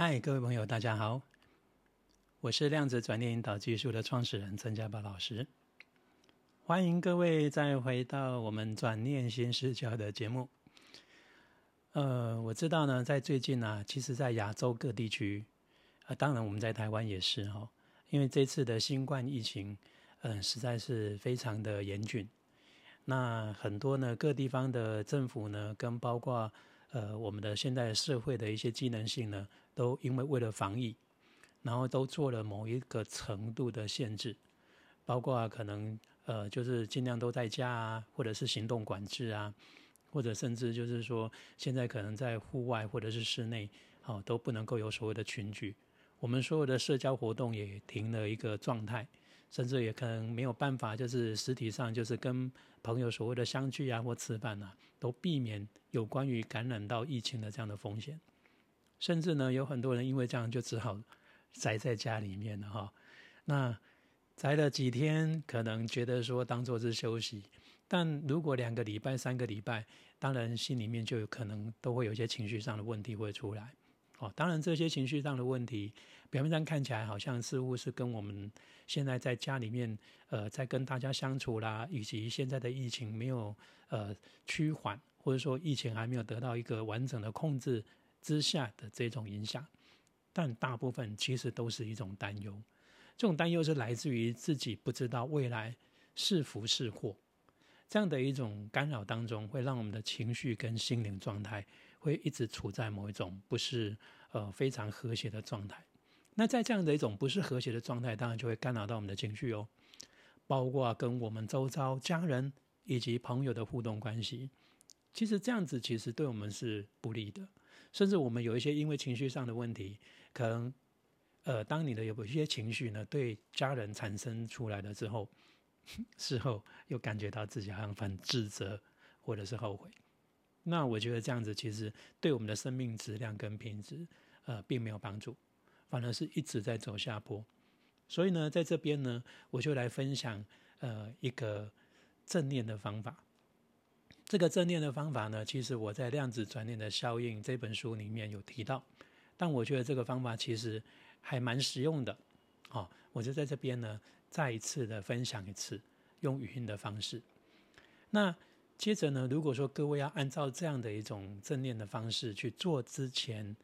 嗨，各位朋友，大家好，我是量子转念引导技术的创始人曾家宝老师，欢迎各位再回到我们转念新视角的节目。呃，我知道呢，在最近呢，其实，在亚洲各地区，呃，当然我们在台湾也是哈，因为这次的新冠疫情，嗯，实在是非常的严峻。那很多呢，各地方的政府呢，跟包括呃我们的现代社会的一些机能性呢，都因为为了防疫，然后都做了某一个程度的限制，包括可能呃就是尽量都在家啊，或者是行动管制啊。或者甚至就是说，现在可能在户外或者是室内，好都不能够有所谓的群聚。我们所有的社交活动也停了一个状态，甚至也可能没有办法，就是实体上就是跟朋友所谓的相聚啊或吃饭啊，都避免有关于感染到疫情的这样的风险。甚至呢，有很多人因为这样就只好宅在家里面了哈。那宅了几天，可能觉得说当做是休息。但如果两个礼拜、三个礼拜，当然心里面就有可能都会有一些情绪上的问题会出来。哦，当然这些情绪上的问题，表面上看起来好像似乎是跟我们现在在家里面，呃，在跟大家相处啦，以及现在的疫情没有呃趋缓，或者说疫情还没有得到一个完整的控制之下的这种影响，但大部分其实都是一种担忧。这种担忧是来自于自己不知道未来是福是祸。这样的一种干扰当中，会让我们的情绪跟心灵状态会一直处在某一种不是呃非常和谐的状态。那在这样的一种不是和谐的状态，当然就会干扰到我们的情绪哦，包括跟我们周遭家人以及朋友的互动关系。其实这样子其实对我们是不利的，甚至我们有一些因为情绪上的问题，可能呃，当你的有一些情绪呢对家人产生出来了之后。事后又感觉到自己好像很自责或者是后悔，那我觉得这样子其实对我们的生命质量跟品质呃并没有帮助，反而是一直在走下坡。所以呢，在这边呢，我就来分享呃一个正念的方法。这个正念的方法呢，其实我在《量子转念的效应》这本书里面有提到，但我觉得这个方法其实还蛮实用的。好，我就在这边呢。再一次的分享一次，用语音的方式。那接着呢，如果说各位要按照这样的一种正念的方式去做之前，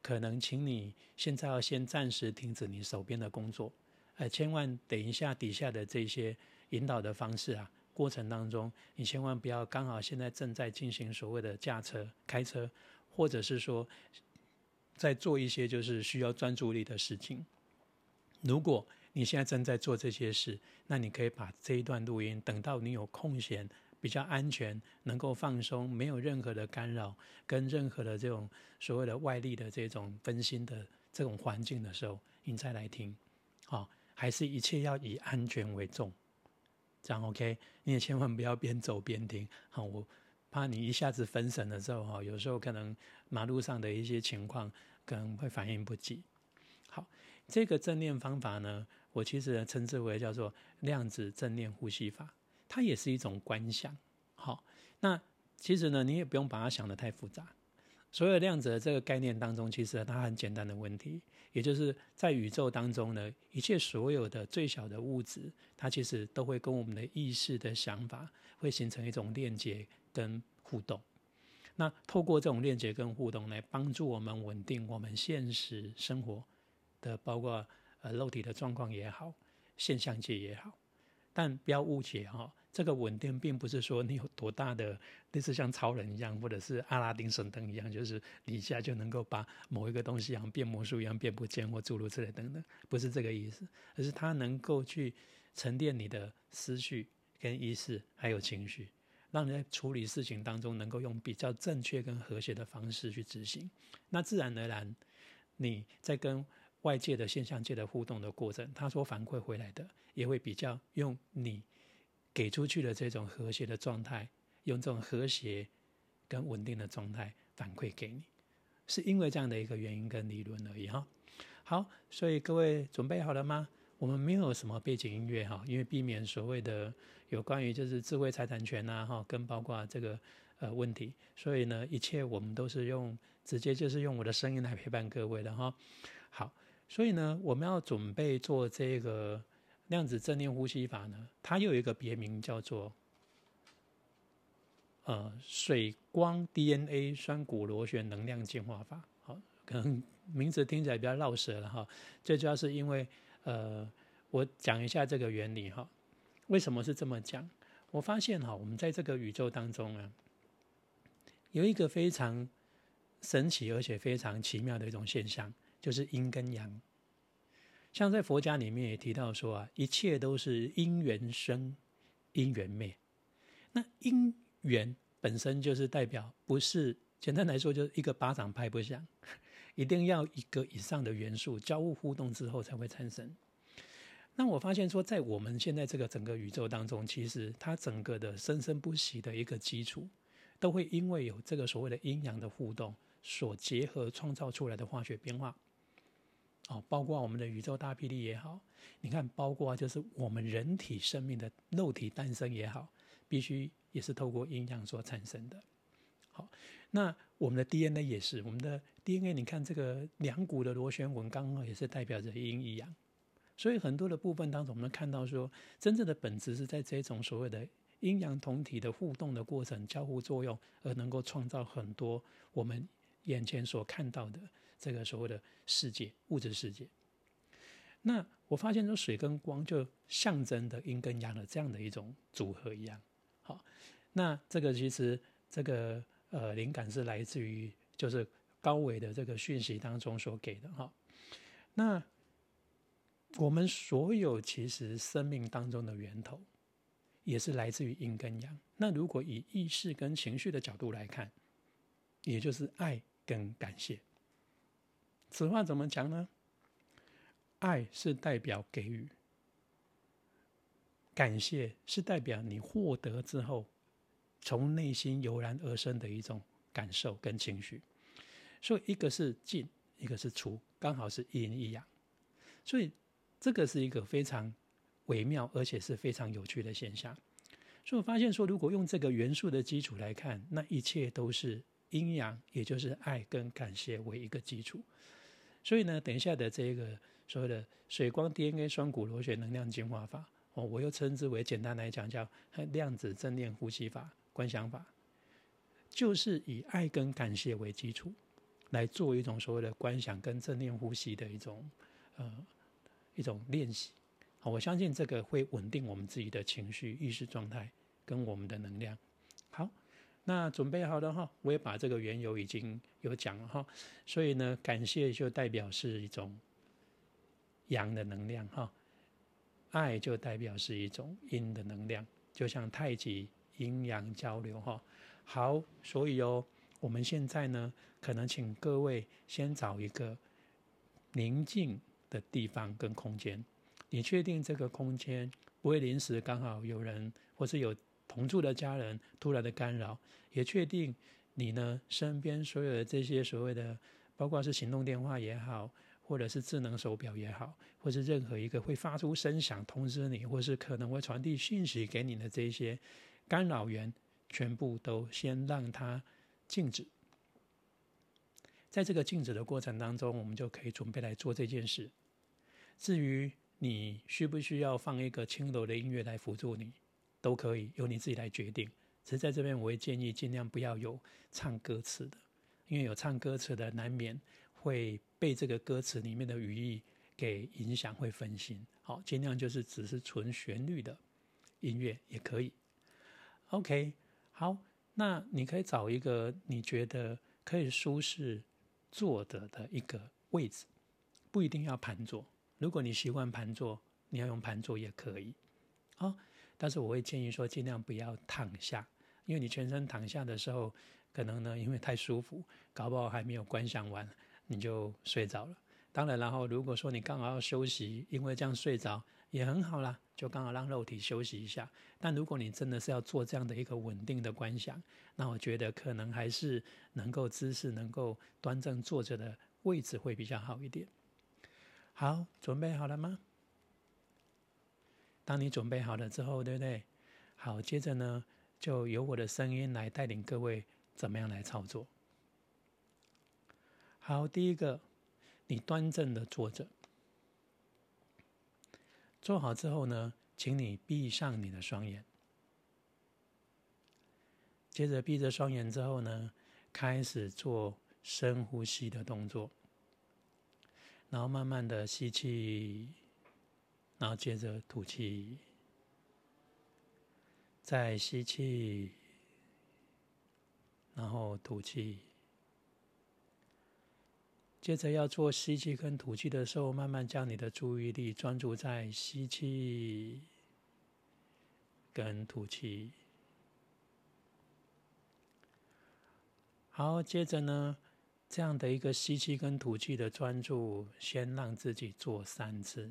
可能请你现在要先暂时停止你手边的工作，呃，千万等一下底下的这些引导的方式啊，过程当中你千万不要刚好现在正在进行所谓的驾车、开车，或者是说在做一些就是需要专注力的事情。如果你现在正在做这些事，那你可以把这一段录音等到你有空闲、比较安全、能够放松、没有任何的干扰、跟任何的这种所谓的外力的这种分心的这种环境的时候，你再来听。好，还是一切要以安全为重，这样 OK？你也千万不要边走边听。好，我怕你一下子分神的时候，哈，有时候可能马路上的一些情况可能会反应不及。好，这个正念方法呢？我其实称之为叫做量子正念呼吸法，它也是一种观想。好，那其实呢，你也不用把它想的太复杂。所有量子的这个概念当中，其实它很简单的问题，也就是在宇宙当中呢，一切所有的最小的物质，它其实都会跟我们的意识的想法会形成一种链接跟互动。那透过这种链接跟互动来帮助我们稳定我们现实生活的，包括。呃，肉体的状况也好，现象界也好，但不要误解哈，这个稳定并不是说你有多大的类似像超人一样，或者是阿拉丁神灯一样，就是你一下就能够把某一个东西像变魔术一样变不见或诸如此类等等，不是这个意思，而是它能够去沉淀你的思绪跟意识还有情绪，让你在处理事情当中能够用比较正确跟和谐的方式去执行，那自然而然你在跟。外界的现象界的互动的过程，他所反馈回来的也会比较用你给出去的这种和谐的状态，用这种和谐跟稳定的状态反馈给你，是因为这样的一个原因跟理论而已哈。好，所以各位准备好了吗？我们没有什么背景音乐哈，因为避免所谓的有关于就是智慧财产权呐哈，跟包括这个呃问题，所以呢，一切我们都是用直接就是用我的声音来陪伴各位的哈。好，所以呢，我们要准备做这个量子正念呼吸法呢，它又有一个别名叫做呃水光 DNA 酸骨螺旋能量净化法。好，可能名字听起来比较绕舌了哈。最主要是因为呃，我讲一下这个原理哈。为什么是这么讲？我发现哈，我们在这个宇宙当中啊，有一个非常神奇而且非常奇妙的一种现象，就是阴跟阳。像在佛家里面也提到说啊，一切都是因缘生，因缘灭。那因缘本身就是代表，不是简单来说，就是一个巴掌拍不响，一定要一个以上的元素交互互动之后才会产生。那我发现说，在我们现在这个整个宇宙当中，其实它整个的生生不息的一个基础，都会因为有这个所谓的阴阳的互动所结合创造出来的化学变化。哦，包括我们的宇宙大霹雳也好，你看，包括就是我们人体生命的肉体诞生也好，必须也是透过阴阳所产生的。好，那我们的 DNA 也是，我们的 DNA，你看这个两股的螺旋纹刚好也是代表着阴一阳。所以很多的部分当中，我们看到说，真正的本质是在这种所谓的阴阳同体的互动的过程、交互作用，而能够创造很多我们眼前所看到的这个所谓的世界、物质世界。那我发现说，水跟光就象征的阴跟阳的这样的一种组合一样。好，那这个其实这个呃灵感是来自于就是高维的这个讯息当中所给的哈。那我们所有其实生命当中的源头，也是来自于阴跟阳。那如果以意识跟情绪的角度来看，也就是爱跟感谢。此话怎么讲呢？爱是代表给予，感谢是代表你获得之后，从内心油然而生的一种感受跟情绪。所以一个是进，一个是出，刚好是一阴一阳。所以。这个是一个非常微妙而且是非常有趣的现象，所以我发现说，如果用这个元素的基础来看，那一切都是阴阳，也就是爱跟感谢为一个基础。所以呢，等一下的这个所谓的水光 DNA 双股螺旋能量进化法，哦，我又称之为简单来讲叫量子正念呼吸法、观想法，就是以爱跟感谢为基础，来做一种所谓的观想跟正念呼吸的一种呃。一种练习，好，我相信这个会稳定我们自己的情绪、意识状态跟我们的能量。那准备好了哈，我也把这个缘由已经有讲了哈，所以呢，感谢就代表是一种阳的能量哈，爱就代表是一种阴的能量，就像太极阴阳交流哈。好，所以哦，我们现在呢，可能请各位先找一个宁静。的地方跟空间，你确定这个空间不会临时刚好有人或是有同住的家人突然的干扰？也确定你呢身边所有的这些所谓的，包括是行动电话也好，或者是智能手表也好，或是任何一个会发出声响通知你，或是可能会传递讯息给你的这些干扰源，全部都先让它静止。在这个静止的过程当中，我们就可以准备来做这件事。至于你需不需要放一个轻柔的音乐来辅助你，都可以由你自己来决定。只是在这边，我会建议尽量不要有唱歌词的，因为有唱歌词的，难免会被这个歌词里面的语义给影响，会分心。好，尽量就是只是纯旋律的音乐也可以。OK，好，那你可以找一个你觉得可以舒适坐的的一个位置，不一定要盘坐。如果你习惯盘坐，你要用盘坐也可以，好，但是我会建议说，尽量不要躺下，因为你全身躺下的时候，可能呢，因为太舒服，搞不好还没有观想完，你就睡着了。当然，然后如果说你刚好要休息，因为这样睡着也很好啦，就刚好让肉体休息一下。但如果你真的是要做这样的一个稳定的观想，那我觉得可能还是能够姿势能够端正坐着的位置会比较好一点。好，准备好了吗？当你准备好了之后，对不对？好，接着呢，就由我的声音来带领各位怎么样来操作。好，第一个，你端正的坐着，坐好之后呢，请你闭上你的双眼。接着闭着双眼之后呢，开始做深呼吸的动作，然后慢慢的吸气，然后接着吐气，再吸气，然后吐气。接着要做吸气跟吐气的时候，慢慢将你的注意力专注在吸气跟吐气。好，接着呢，这样的一个吸气跟吐气的专注，先让自己做三次。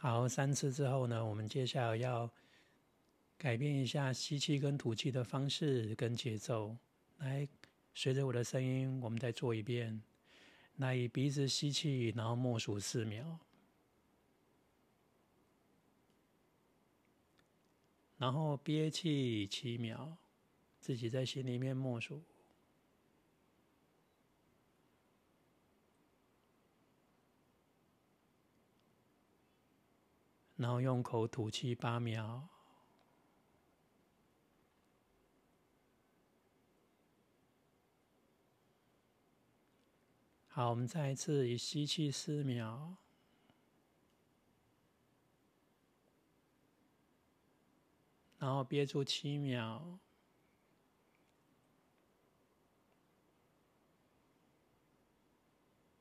好，三次之后呢，我们接下来要。改变一下吸气跟吐气的方式跟节奏，来随着我的声音，我们再做一遍。那以鼻子吸气，然后默数四秒，然后憋气七秒，自己在心里面默数，然后用口吐气八秒。好，我们再一次以吸气四秒，然后憋住七秒，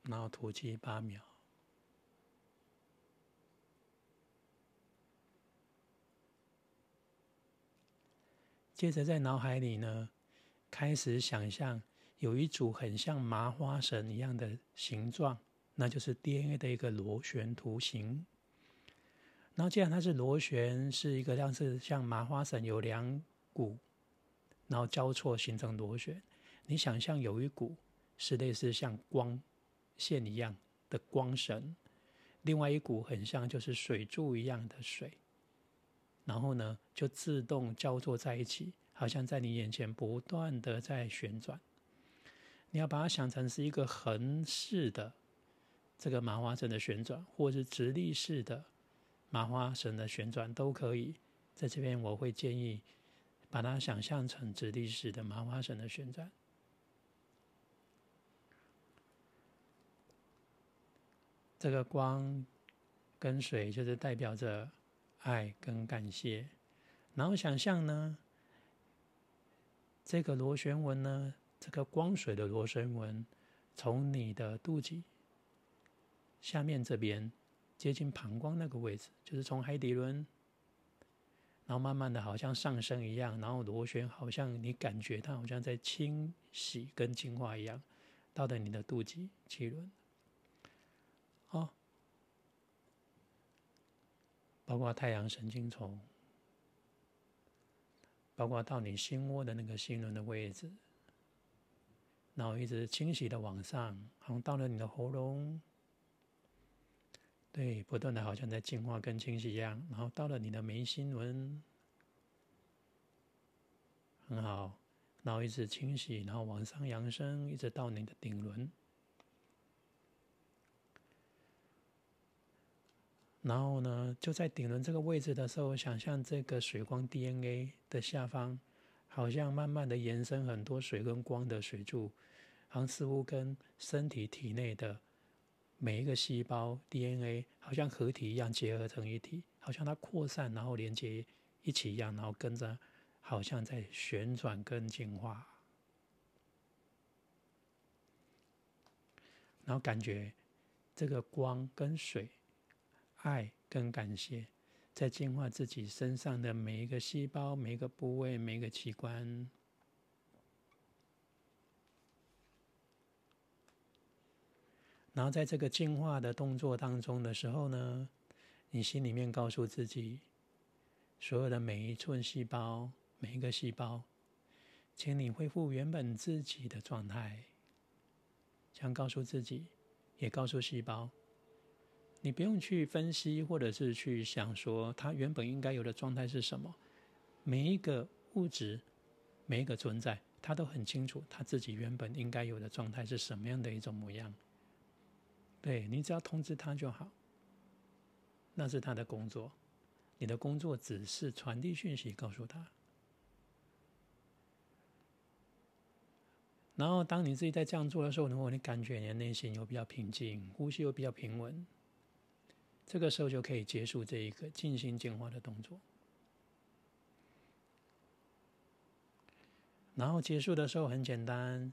然后吐气八秒。接着在脑海里呢，开始想象。有一组很像麻花绳一样的形状，那就是 DNA 的一个螺旋图形。然后，既然它是螺旋，是一个像是像麻花绳有两股，然后交错形成螺旋。你想象有一股是类似像光线一样的光绳，另外一股很像就是水柱一样的水，然后呢就自动交错在一起，好像在你眼前不断的在旋转。你要把它想成是一个横式的这个麻花绳的旋转，或是直立式的麻花绳的旋转都可以。在这边我会建议把它想象成直立式的麻花绳的旋转。这个光跟水就是代表着爱跟感谢，然后想象呢，这个螺旋纹呢。这个光水的螺旋纹，从你的肚脐下面这边接近膀胱那个位置，就是从海底轮，然后慢慢的好像上升一样，然后螺旋好像你感觉它好像在清洗跟净化一样，到了你的肚脐脐轮，哦，包括太阳神经丛，包括到你心窝的那个心轮的位置。然后一直清洗的往上，好像到了你的喉咙，对，不断的好像在净化跟清洗一样。然后到了你的眉心轮，很好。然后一直清洗，然后往上扬升，一直到你的顶轮。然后呢，就在顶轮这个位置的时候，想象这个水光 DNA 的下方，好像慢慢的延伸很多水跟光的水柱。好像似乎跟身体体内的每一个细胞 DNA 好像合体一样结合成一体，好像它扩散然后连接一起一样，然后跟着好像在旋转跟进化，然后感觉这个光跟水、爱跟感谢，在净化自己身上的每一个细胞、每一个部位、每一个器官。然后在这个进化的动作当中的时候呢，你心里面告诉自己，所有的每一寸细胞、每一个细胞，请你恢复原本自己的状态。想告诉自己，也告诉细胞，你不用去分析或者是去想说它原本应该有的状态是什么，每一个物质，每一个存在，他都很清楚他自己原本应该有的状态是什么样的一种模样。对你只要通知他就好，那是他的工作，你的工作只是传递讯息告诉他。然后，当你自己在这样做的时候，如果你感觉你的内心又比较平静，呼吸又比较平稳，这个时候就可以结束这一个静心净化的动作。然后结束的时候很简单，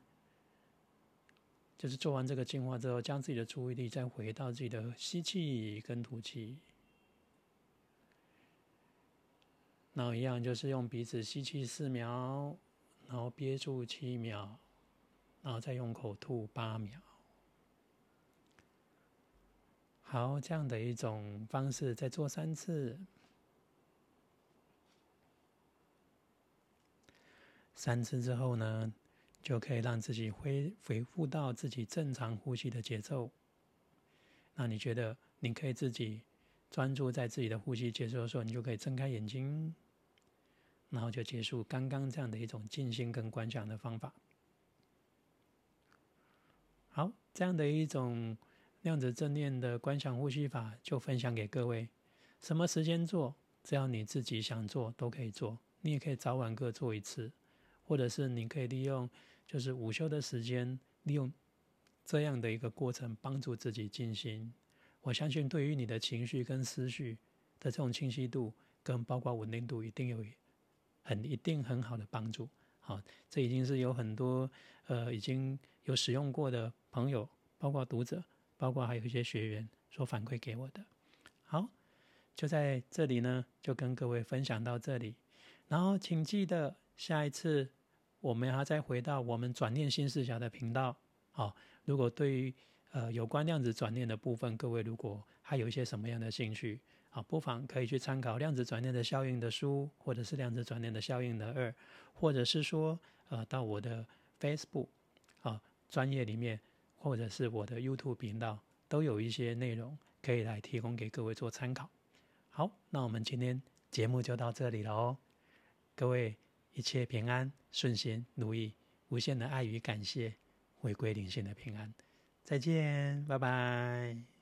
就是做完这个净化之后，将自己的注意力再回到自己的吸气跟吐气。然后一样，就是用鼻子吸气四秒，然后憋住七秒。然后再用口吐八秒，好，这样的一种方式再做三次，三次之后呢，就可以让自己恢恢复到自己正常呼吸的节奏。那你觉得你可以自己专注在自己的呼吸节奏的时候，你就可以睁开眼睛，然后就结束刚刚这样的一种静心跟观想的方法。好，这样的一种量子正念的观想呼吸法，就分享给各位。什么时间做，只要你自己想做，都可以做。你也可以早晚各做一次，或者是你可以利用就是午休的时间，利用这样的一个过程帮助自己静心。我相信，对于你的情绪跟思绪的这种清晰度，跟包括稳定度，一定有很一定很好的帮助。好，这已经是有很多呃已经有使用过的。朋友，包括读者，包括还有一些学员所反馈给我的。好，就在这里呢，就跟各位分享到这里。然后，请记得下一次我们要再回到我们转念新视角的频道。好，如果对于呃有关量子转念的部分，各位如果还有一些什么样的兴趣，好，不妨可以去参考量子转念的效应的书，或者是量子转念的效应的二，或者是说呃到我的 Facebook 啊专业里面。或者是我的 YouTube 频道都有一些内容可以来提供给各位做参考。好，那我们今天节目就到这里了哦。各位一切平安顺心如意，无限的爱与感谢回归灵性的平安。再见，拜拜。